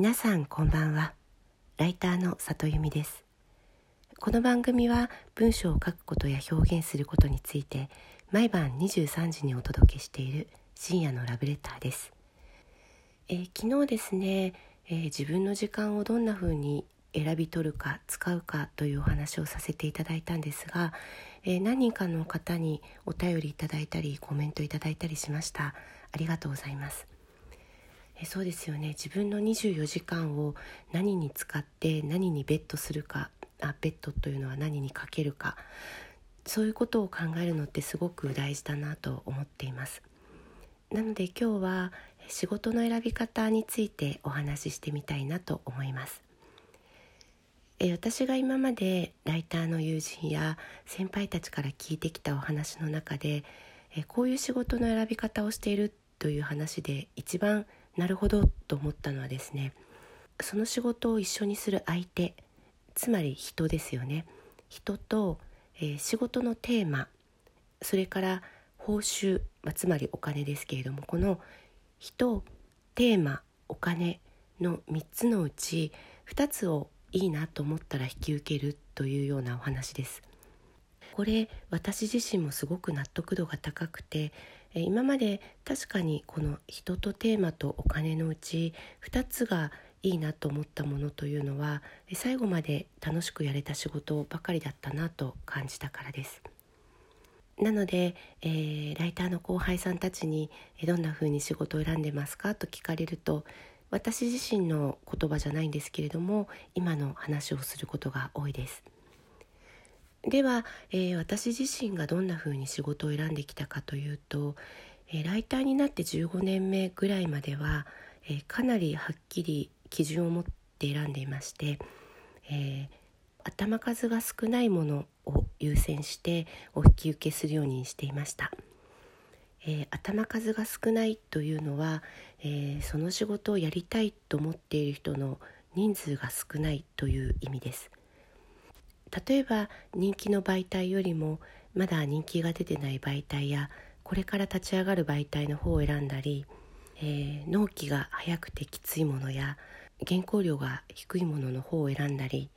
皆さんこんばんは。ライターの里由美です。この番組は文章を書くことや表現することについて毎晩23時にお届けしている深夜のラブレターです、えー、昨日ですね、えー、自分の時間をどんな風に選び取るか使うかというお話をさせていただいたんですが、えー、何人かの方にお便りいただいたりコメントいただいたりしました。ありがとうございます。えそうですよね。自分の24時間を何に使って何にベットするかあベッドというのは何にかけるか。そういうことを考えるのってすごく大事だなと思っています。なので今日は仕事の選び方についてお話ししてみたいなと思います。え私が今までライターの友人や先輩たちから聞いてきたお話の中でえこういう仕事の選び方をしているという話で一番なるほどと思ったのはですねその仕事を一緒にする相手つまり人ですよね人と、えー、仕事のテーマそれから報酬、まあ、つまりお金ですけれどもこの人テーマお金の3つのうち2つをいいなと思ったら引き受けるというようなお話です。これ私自身もすごく納得度が高くて今まで確かにこの人とテーマとお金のうち2つがいいなと思ったものというのは最後まで楽しくやれた仕事ばかりだったなと感じたからです。なので、えー、ライターの後輩さんたちに「どんな風に仕事を選んでますか?」と聞かれると私自身の言葉じゃないんですけれども今の話をすることが多いです。では、えー、私自身がどんな風に仕事を選んできたかというと、えー、ライターになって15年目ぐらいまでは、えー、かなりはっきり基準を持って選んでいまして、え頭数が少ないものを優先してお引き受けするようにしていました。え頭数が少ないというのは、えその仕事をやりたいと思っている人の人数が少ないという意味です。例えば人気の媒体よりもまだ人気が出てない媒体やこれから立ち上がる媒体の方を選んだり、えー、納期が早くてきついものや原稿料が低いものの方を選んだり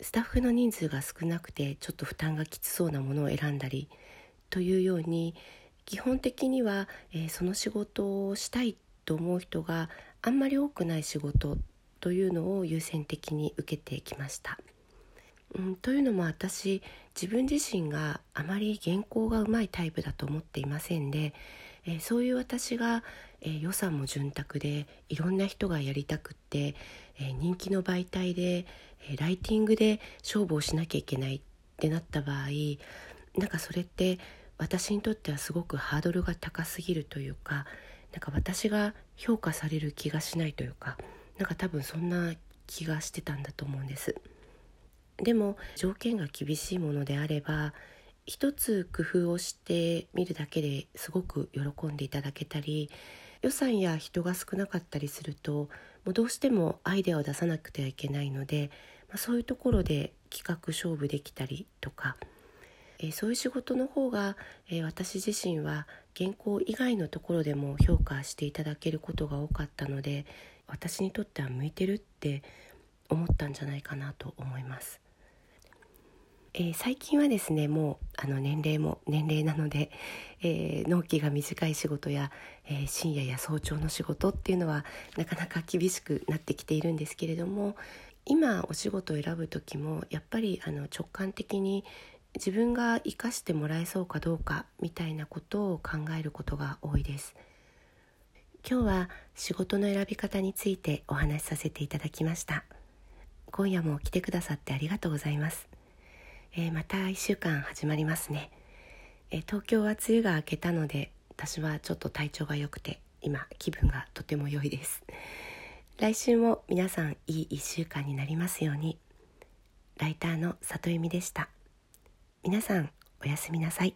スタッフの人数が少なくてちょっと負担がきつそうなものを選んだりというように基本的には、えー、その仕事をしたいと思う人があんまり多くない仕事というのを優先的に受けてきました。うん、というのも私自分自身があまり原稿がうまいタイプだと思っていませんで、えー、そういう私が、えー、予算も潤沢でいろんな人がやりたくって、えー、人気の媒体で、えライティングで勝負をしなきゃいけないってなった場合なんかそれって私にとってはすごくハードルが高すぎるというかなんか私が評価される気がしないというかなんか多分そんな気がしてたんだと思うんです。でも条件が厳しいものであれば一つ工夫をしてみるだけですごく喜んでいただけたり予算や人が少なかったりするともうどうしてもアイデアを出さなくてはいけないので、まあ、そういうところで企画勝負できたりとか、えー、そういう仕事の方が、えー、私自身は原稿以外のところでも評価していただけることが多かったので私にとっては向いてるって思ったんじゃないかなと思います。えー、最近はですねもうあの年齢も年齢なので、えー、納期が短い仕事や、えー、深夜や早朝の仕事っていうのはなかなか厳しくなってきているんですけれども今お仕事を選ぶ時もやっぱりあの直感的に自分が生かしてもらえそうかどうかみたいなことを考えることが多いです。今日は仕事の選び方についてお話しさせていただきました。今夜も来てくださってありがとうございます。えー、また1週間始まりますね、えー、東京は梅雨が明けたので私はちょっと体調が良くて今気分がとても良いです。来週も皆さんいい1週間になりますように。ライターの里由美でした。皆さんおやすみなさい。